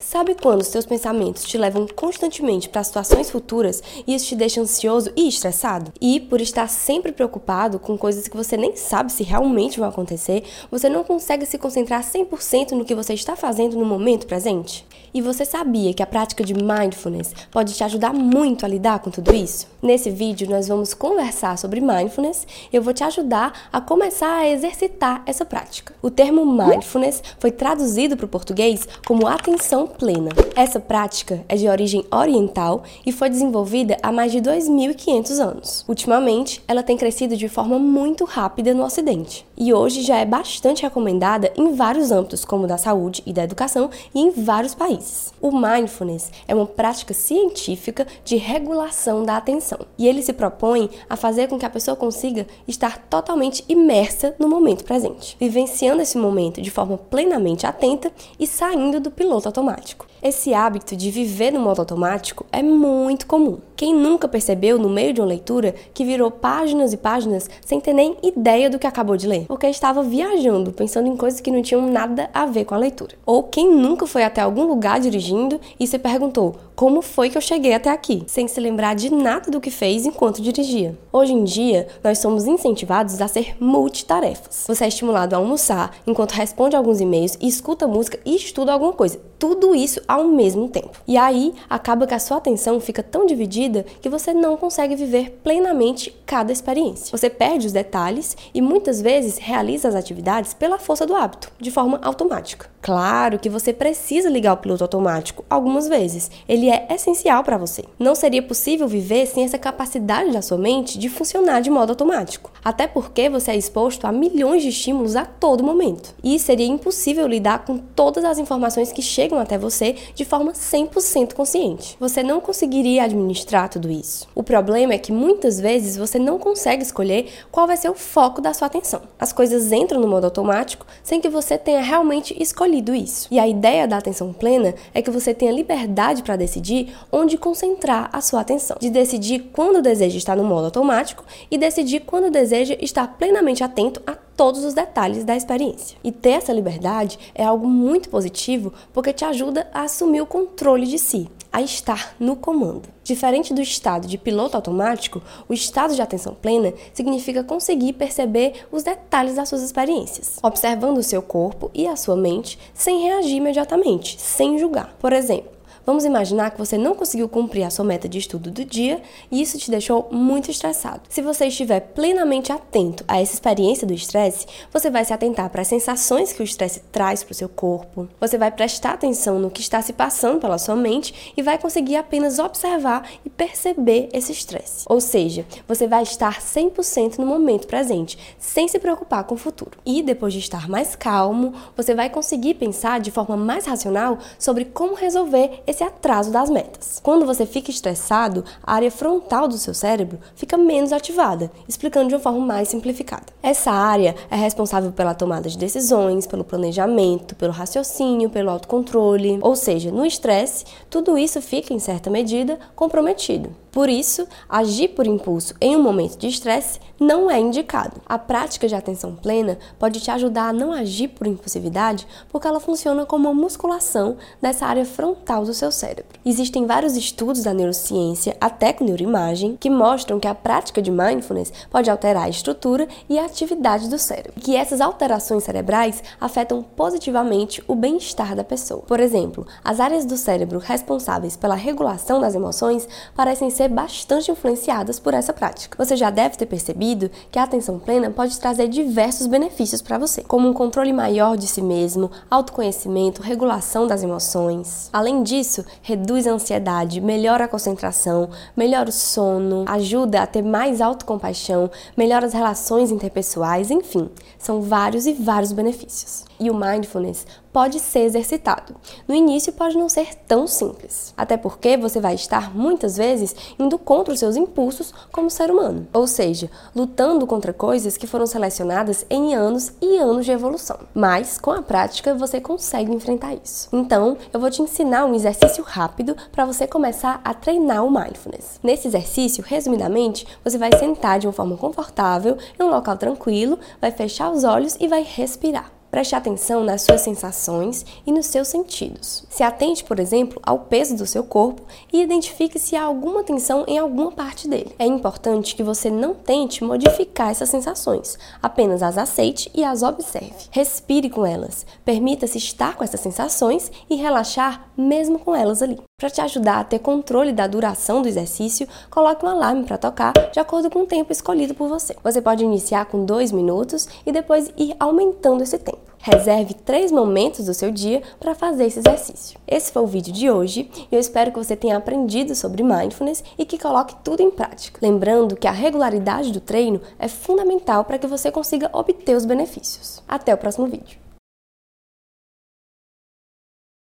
Sabe quando seus pensamentos te levam constantemente para situações futuras e isso te deixa ansioso e estressado? E por estar sempre preocupado com coisas que você nem sabe se realmente vão acontecer, você não consegue se concentrar 100% no que você está fazendo no momento presente? E você sabia que a prática de mindfulness pode te ajudar muito a lidar com tudo isso? Nesse vídeo nós vamos conversar sobre mindfulness e eu vou te ajudar a começar a exercitar essa prática. O termo mindfulness foi traduzido para o português como atenção plena. Essa prática é de origem oriental e foi desenvolvida há mais de 2.500 anos. Ultimamente, ela tem crescido de forma muito rápida no Ocidente e hoje já é bastante recomendada em vários âmbitos, como da saúde e da educação, e em vários países. O mindfulness é uma prática científica de regulação da atenção e ele se propõe a fazer com que a pessoa consiga estar totalmente imersa no momento presente, vivenciando esse momento de forma plenamente atenta e saindo do piloto automático. Esse hábito de viver no modo automático é muito comum. Quem nunca percebeu no meio de uma leitura que virou páginas e páginas sem ter nem ideia do que acabou de ler? Porque estava viajando, pensando em coisas que não tinham nada a ver com a leitura. Ou quem nunca foi até algum lugar dirigindo e se perguntou: como foi que eu cheguei até aqui, sem se lembrar de nada do que fez enquanto dirigia. Hoje em dia, nós somos incentivados a ser multitarefas. Você é estimulado a almoçar enquanto responde alguns e-mails, escuta música e estuda alguma coisa. Tudo isso ao mesmo tempo. E aí acaba que a sua atenção fica tão dividida que você não consegue viver plenamente cada experiência. Você perde os detalhes e muitas vezes realiza as atividades pela força do hábito, de forma automática. Claro que você precisa ligar o piloto automático algumas vezes. Ele é essencial para você. Não seria possível viver sem essa capacidade da sua mente de funcionar de modo automático. Até porque você é exposto a milhões de estímulos a todo momento. E seria impossível lidar com todas as informações que chegam até você de forma 100% consciente. Você não conseguiria administrar tudo isso. O problema é que muitas vezes você não consegue escolher qual vai ser o foco da sua atenção. As coisas entram no modo automático sem que você tenha realmente escolhido isso. E a ideia da atenção plena é que você tenha liberdade para decidir onde concentrar a sua atenção, de decidir quando deseja estar no modo automático e decidir quando deseja estar plenamente atento a todos os detalhes da experiência. E ter essa liberdade é algo muito positivo porque te ajuda a assumir o controle de si, a estar no comando. Diferente do estado de piloto automático, o estado de atenção plena significa conseguir perceber os detalhes das suas experiências, observando o seu corpo e a sua mente sem reagir imediatamente, sem julgar. Por exemplo, Vamos imaginar que você não conseguiu cumprir a sua meta de estudo do dia e isso te deixou muito estressado. Se você estiver plenamente atento a essa experiência do estresse, você vai se atentar para as sensações que o estresse traz para o seu corpo, você vai prestar atenção no que está se passando pela sua mente e vai conseguir apenas observar e perceber esse estresse. Ou seja, você vai estar 100% no momento presente, sem se preocupar com o futuro. E depois de estar mais calmo, você vai conseguir pensar de forma mais racional sobre como resolver esse esse atraso das metas. Quando você fica estressado, a área frontal do seu cérebro fica menos ativada, explicando de uma forma mais simplificada. Essa área é responsável pela tomada de decisões, pelo planejamento, pelo raciocínio, pelo autocontrole, ou seja, no estresse, tudo isso fica em certa medida comprometido. Por isso, agir por impulso em um momento de estresse não é indicado. A prática de atenção plena pode te ajudar a não agir por impulsividade, porque ela funciona como uma musculação dessa área frontal do seu cérebro. Existem vários estudos da neurociência, até com neuroimagem, que mostram que a prática de mindfulness pode alterar a estrutura e a atividade do cérebro, e que essas alterações cerebrais afetam positivamente o bem-estar da pessoa. Por exemplo, as áreas do cérebro responsáveis pela regulação das emoções parecem ser bastante influenciadas por essa prática. Você já deve ter percebido que a atenção plena pode trazer diversos benefícios para você, como um controle maior de si mesmo, autoconhecimento, regulação das emoções. Além disso, reduz a ansiedade, melhora a concentração, melhora o sono, ajuda a ter mais autocompaixão, melhora as relações interpessoais, enfim, são vários e vários benefícios. E o mindfulness pode ser exercitado. No início pode não ser tão simples, até porque você vai estar muitas vezes indo contra os seus impulsos como ser humano, ou seja, lutando contra coisas que foram selecionadas em anos e anos de evolução. Mas com a prática você consegue enfrentar isso. Então, eu vou te ensinar um exercício rápido para você começar a treinar o mindfulness. Nesse exercício, resumidamente, você vai sentar de uma forma confortável em um local tranquilo, vai fechar os olhos e vai respirar. Preste atenção nas suas sensações e nos seus sentidos. Se atente, por exemplo, ao peso do seu corpo e identifique se há alguma tensão em alguma parte dele. É importante que você não tente modificar essas sensações, apenas as aceite e as observe. Respire com elas, permita-se estar com essas sensações e relaxar mesmo com elas ali. Para te ajudar a ter controle da duração do exercício, coloque um alarme para tocar de acordo com o tempo escolhido por você. Você pode iniciar com dois minutos e depois ir aumentando esse tempo. Reserve três momentos do seu dia para fazer esse exercício. Esse foi o vídeo de hoje e eu espero que você tenha aprendido sobre mindfulness e que coloque tudo em prática. Lembrando que a regularidade do treino é fundamental para que você consiga obter os benefícios. Até o próximo vídeo.